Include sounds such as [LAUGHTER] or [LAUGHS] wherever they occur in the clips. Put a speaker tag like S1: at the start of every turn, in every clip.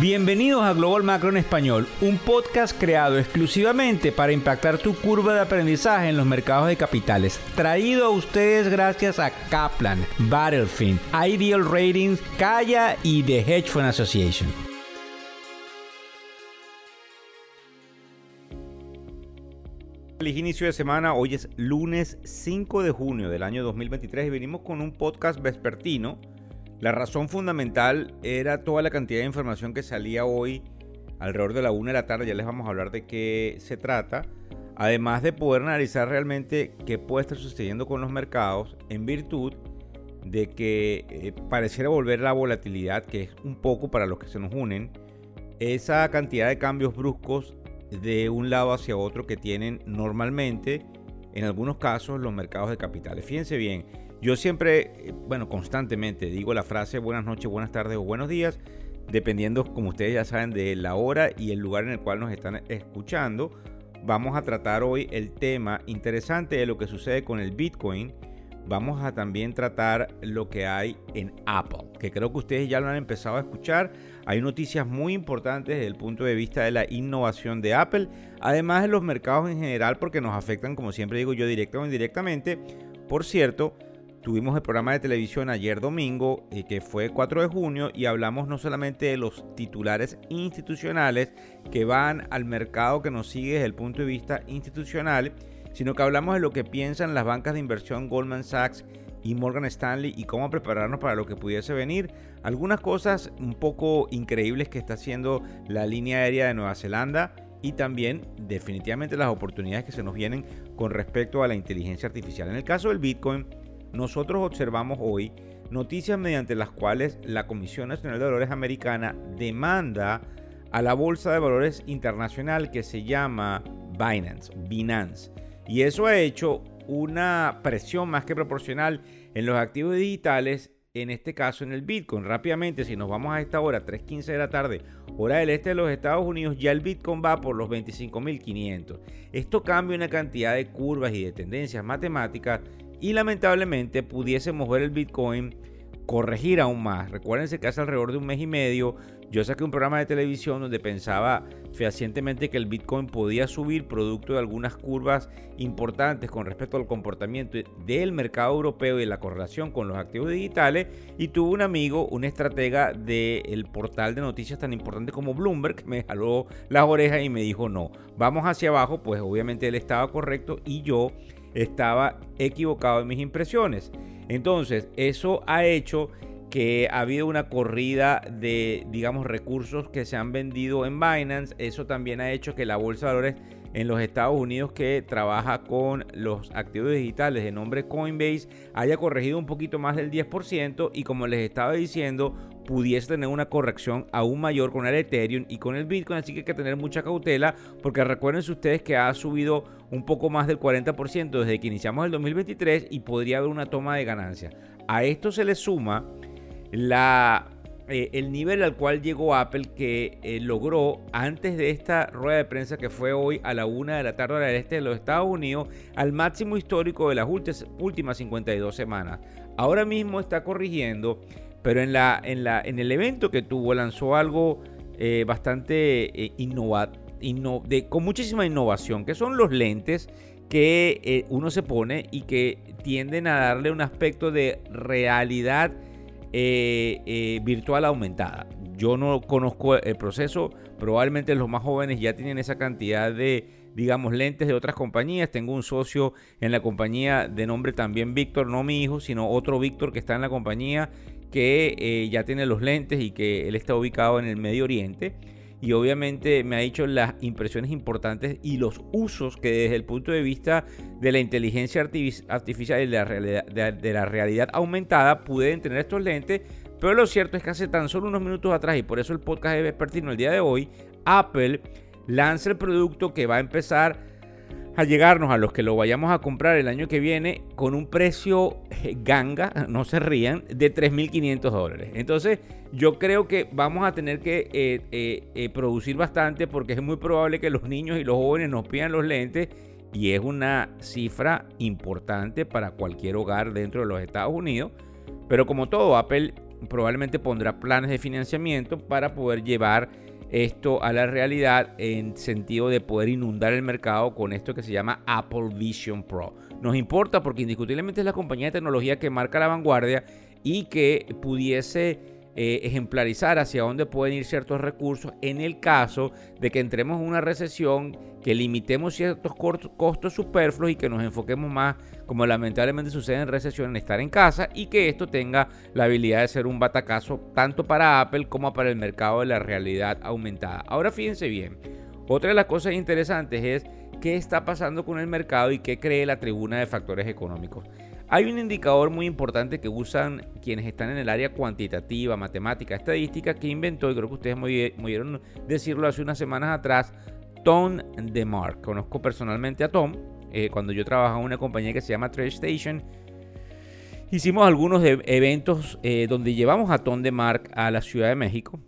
S1: Bienvenidos a Global Macro en Español, un podcast creado exclusivamente para impactar tu curva de aprendizaje en los mercados de capitales. Traído a ustedes gracias a Kaplan, Battlefield, Ideal Ratings, Kaya y The Hedge Fund Association. Feliz inicio de semana, hoy es lunes 5 de junio del año 2023 y venimos con un podcast vespertino la razón fundamental era toda la cantidad de información que salía hoy alrededor de la 1 de la tarde, ya les vamos a hablar de qué se trata, además de poder analizar realmente qué puede estar sucediendo con los mercados en virtud de que eh, pareciera volver la volatilidad, que es un poco para los que se nos unen, esa cantidad de cambios bruscos de un lado hacia otro que tienen normalmente, en algunos casos, los mercados de capitales. Fíjense bien, yo siempre, eh, bueno, constantemente digo la frase buenas noches, buenas tardes o buenos días, dependiendo, como ustedes ya saben, de la hora y el lugar en el cual nos están escuchando. Vamos a tratar hoy el tema interesante de lo que sucede con el Bitcoin. Vamos a también tratar lo que hay en Apple, que creo que ustedes ya lo han empezado a escuchar. Hay noticias muy importantes desde el punto de vista de la innovación de Apple, además de los mercados en general, porque nos afectan, como siempre digo yo, directa o indirectamente. Por cierto, Tuvimos el programa de televisión ayer domingo, eh, que fue 4 de junio, y hablamos no solamente de los titulares institucionales que van al mercado que nos sigue desde el punto de vista institucional, sino que hablamos de lo que piensan las bancas de inversión Goldman Sachs y Morgan Stanley y cómo prepararnos para lo que pudiese venir. Algunas cosas un poco increíbles que está haciendo la línea aérea de Nueva Zelanda y también definitivamente las oportunidades que se nos vienen con respecto a la inteligencia artificial. En el caso del Bitcoin, nosotros observamos hoy noticias mediante las cuales la Comisión Nacional de Valores Americana demanda a la Bolsa de Valores Internacional que se llama Binance, Binance. Y eso ha hecho una presión más que proporcional en los activos digitales, en este caso en el Bitcoin. Rápidamente, si nos vamos a esta hora, 3.15 de la tarde, hora del este de los Estados Unidos, ya el Bitcoin va por los 25.500. Esto cambia una cantidad de curvas y de tendencias matemáticas y lamentablemente pudiésemos ver el Bitcoin corregir aún más. Recuérdense que hace alrededor de un mes y medio yo saqué un programa de televisión donde pensaba fehacientemente que el Bitcoin podía subir producto de algunas curvas importantes con respecto al comportamiento del mercado europeo y la correlación con los activos digitales. Y tuve un amigo, un estratega del portal de noticias tan importante como Bloomberg, que me jaló las orejas y me dijo no, vamos hacia abajo, pues obviamente él estaba correcto y yo estaba equivocado en mis impresiones. Entonces, eso ha hecho que ha habido una corrida de, digamos, recursos que se han vendido en Binance. Eso también ha hecho que la bolsa de valores en los Estados Unidos que trabaja con los activos digitales de nombre Coinbase haya corregido un poquito más del 10% y como les estaba diciendo pudiese tener una corrección aún mayor con el Ethereum y con el Bitcoin, así que hay que tener mucha cautela porque recuerden ustedes que ha subido un poco más del 40% desde que iniciamos el 2023 y podría haber una toma de ganancia. A esto se le suma la eh, el nivel al cual llegó Apple que eh, logró antes de esta rueda de prensa que fue hoy a la una de la tarde del este de los Estados Unidos al máximo histórico de las últimas 52 semanas. Ahora mismo está corrigiendo, pero en, la, en, la, en el evento que tuvo lanzó algo eh, bastante innovador. con muchísima innovación, que son los lentes que uno se pone y que tienden a darle un aspecto de realidad eh, eh, virtual aumentada. Yo no conozco el proceso, probablemente los más jóvenes ya tienen esa cantidad de, digamos, lentes de otras compañías. Tengo un socio en la compañía de nombre también Víctor, no mi hijo, sino otro Víctor que está en la compañía que eh, ya tiene los lentes y que él está ubicado en el Medio Oriente y obviamente me ha dicho las impresiones importantes y los usos que desde el punto de vista de la inteligencia artificial y de la realidad, de, la realidad aumentada pueden tener estos lentes. Pero lo cierto es que hace tan solo unos minutos atrás, y por eso el podcast de Vespertino el día de hoy, Apple lanza el producto que va a empezar a llegarnos a los que lo vayamos a comprar el año que viene con un precio eh, ganga, [LAUGHS] no se rían, de 3.500 dólares. Entonces yo creo que vamos a tener que eh, eh, producir bastante porque es muy probable que los niños y los jóvenes nos pidan los lentes y es una cifra importante para cualquier hogar dentro de los Estados Unidos. Pero como todo, Apple probablemente pondrá planes de financiamiento para poder llevar esto a la realidad en sentido de poder inundar el mercado con esto que se llama Apple Vision Pro. Nos importa porque indiscutiblemente es la compañía de tecnología que marca la vanguardia y que pudiese eh, ejemplarizar hacia dónde pueden ir ciertos recursos en el caso de que entremos en una recesión, que limitemos ciertos costos superfluos y que nos enfoquemos más, como lamentablemente sucede en recesión, en estar en casa y que esto tenga la habilidad de ser un batacazo tanto para Apple como para el mercado de la realidad aumentada. Ahora fíjense bien, otra de las cosas interesantes es qué está pasando con el mercado y qué cree la tribuna de factores económicos. Hay un indicador muy importante que usan quienes están en el área cuantitativa, matemática, estadística, que inventó, y creo que ustedes me decirlo hace unas semanas atrás, Tom DeMark. Conozco personalmente a Tom, eh, cuando yo trabajaba en una compañía que se llama Trade Station. Hicimos algunos eventos eh, donde llevamos a Tom DeMark a la Ciudad de México.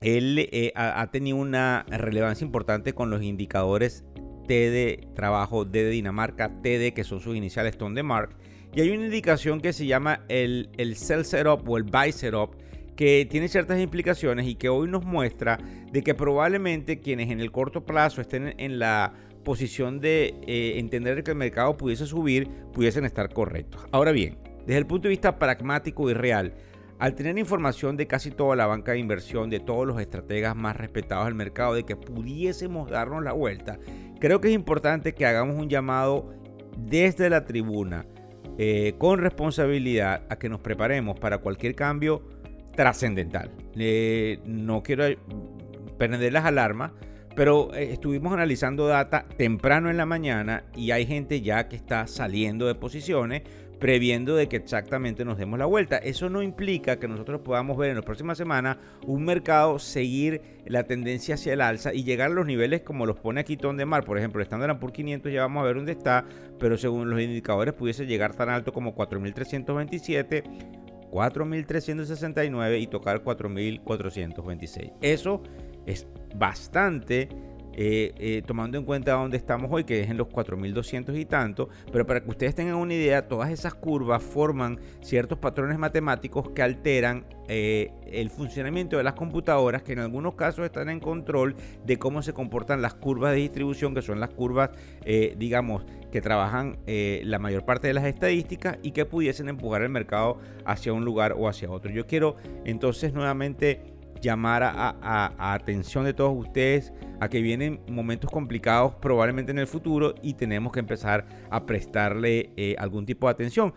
S1: Él eh, ha, tenido una relevancia importante con los indicadores T de trabajo, D de Dinamarca, TD, que son sus iniciales Tom DeMark y hay una indicación que se llama el, el Sell Setup o el Buy Setup que tiene ciertas implicaciones y que hoy nos muestra de que probablemente quienes en el corto plazo estén en la posición de eh, entender que el mercado pudiese subir, pudiesen estar correctos. Ahora bien, desde el punto de vista pragmático y real, al tener información de casi toda la banca de inversión, de todos los estrategas más respetados del mercado, de que pudiésemos darnos la vuelta, creo que es importante que hagamos un llamado desde la tribuna eh, con responsabilidad a que nos preparemos para cualquier cambio trascendental. no quiero prender las alarmas, pero eh, estuvimos analizando data temprano en la mañana y hay gente ya que está saliendo de posiciones previendo de que exactamente nos demos la vuelta. Eso no implica que nosotros podamos ver en las próximas semanas un mercado seguir la tendencia hacia el alza y llegar a los niveles como los pone aquí Tom de Mar. Por ejemplo, el Standard por 500 ya vamos a ver dónde está, pero según los indicadores pudiese llegar tan alto como 4.327. 4.369 y tocar 4.426. Eso es bastante eh, eh, tomando en cuenta dónde estamos hoy, que es en los 4200 y tanto, pero para que ustedes tengan una idea, todas esas curvas forman ciertos patrones matemáticos que alteran eh, el funcionamiento de las computadoras, que en algunos casos están en control de cómo se comportan las curvas de distribución, que son las curvas, digamos, que trabajan la mayor parte de las estadísticas y que pudiesen empujar el mercado hacia un lugar o hacia otro. Yo quiero entonces nuevamente llamar a, atención de todos ustedes a que vienen momentos complicados probablemente en el futuro y tenemos que empezar a prestarle eh, algún tipo de atención.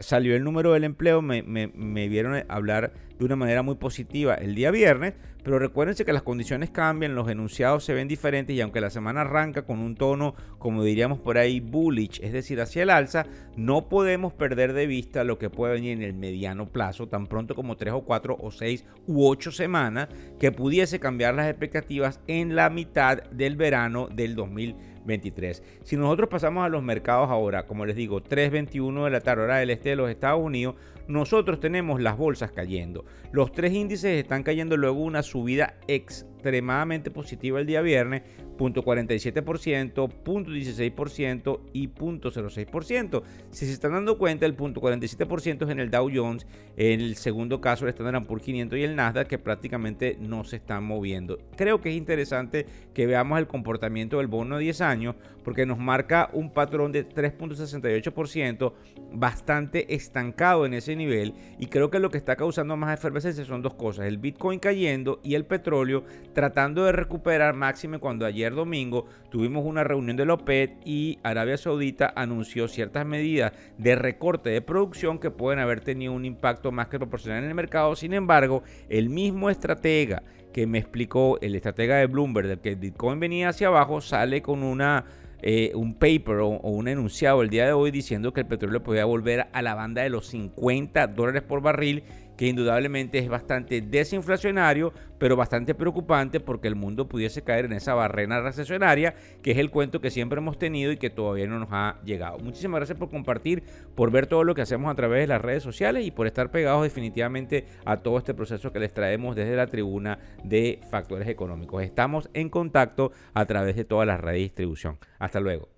S1: salió el número del empleo, me, me vieron hablar de una manera muy positiva el día viernes, pero recuérdense que las condiciones cambian, los enunciados se ven diferentes y aunque la semana arranca con un tono, como diríamos por ahí, bullish, es decir, hacia el alza, no podemos perder de vista lo que puede venir en el mediano plazo, tan pronto como 3 o 4 o 6 u 8 semanas, que pudiese cambiar las expectativas en la mitad del verano del 2023. Si nosotros pasamos a los mercados ahora, como les digo, 3.21 de la tarde hora del este de los Estados Unidos, nosotros tenemos las bolsas cayendo. Los tres índices están cayendo luego una subida extremadamente positiva el día viernes, 0.47%, 0.16% y 0.06%. Si se están dando cuenta, el 0.47% es en el Dow Jones, en el segundo caso el Standard Poor's 500 y el Nasdaq que prácticamente no se están moviendo. Creo que es interesante que veamos el comportamiento del bono de 10 años porque nos marca un patrón de 3.68% bastante estancado en ese nivel y creo que lo que está causando más efervescencia son dos cosas, el Bitcoin cayendo y el petróleo tratando de recuperar máxime cuando ayer domingo tuvimos una reunión de la y Arabia Saudita anunció ciertas medidas de recorte de producción que pueden haber tenido un impacto más que proporcional en el mercado. Sin embargo, el mismo estratega que me explicó, el estratega de Bloomberg, del que el Bitcoin venía hacia abajo, sale con una eh, un paper o, un enunciado el día de hoy diciendo que el petróleo podía volver a la banda de los 50 dólares por barril que indudablemente es bastante desinflacionario, pero bastante preocupante porque el mundo pudiese caer en esa barrena recesionaria, que es el cuento que siempre hemos tenido y que todavía no nos ha llegado. Muchísimas gracias por compartir, por ver todo lo que hacemos a través de las redes sociales y por estar pegados definitivamente a todo este proceso que les traemos desde la tribuna de factores económicos. Estamos en contacto a través de todas las redes de distribución. Hasta luego.